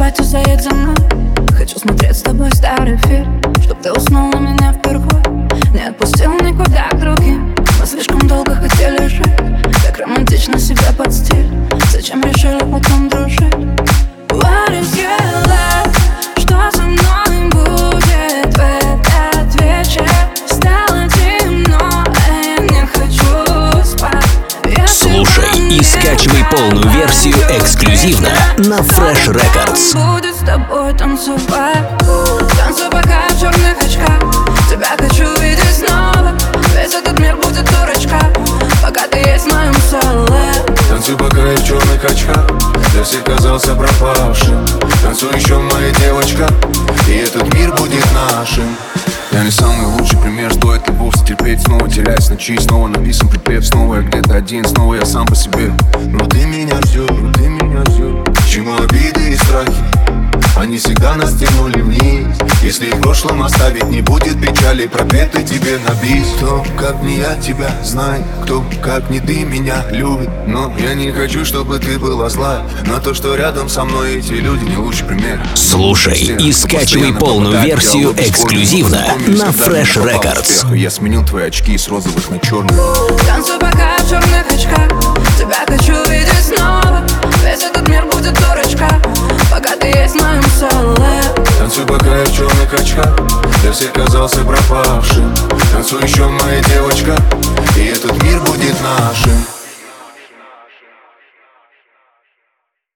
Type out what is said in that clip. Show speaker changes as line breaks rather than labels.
спать и заедь за мной. Хочу смотреть с тобой старый фильм Чтоб ты уснул
и скачивай полную версию эксклюзивно на Fresh Records.
Будет с тобой танцевать Танцуй пока в черных очках. Тебя хочу видеть снова Весь этот мир будет дурачка Пока ты есть в моем соле
Танцуй, пока я в черных очках Для всех казался пропавшим. Танцуй еще, моя девочка И этот мир будет нашим. Я не самый лучший пример, стоит терпеть Снова теряясь ночи, снова написан припев Снова я где-то один, снова я сам по себе. Но ты меня ждешь Они всегда нас тянули вниз. Если в прошлом оставить не будет печали Пробеты тебе на бис Кто, как не я тебя знает Кто, как не ты меня любит. Но я не хочу, чтобы ты была зла На то, что рядом со мной эти люди. Не лучший пример.
Слушай
Все,
и скачивай полную версию эксклюзивно на Fresh Records.
успех? Я сменил твои очки с розовых на черные Танцуй, пока я в черных очках. Для всех казался пропавшим. Танцуй еще, моя девочка И этот мир будет нашим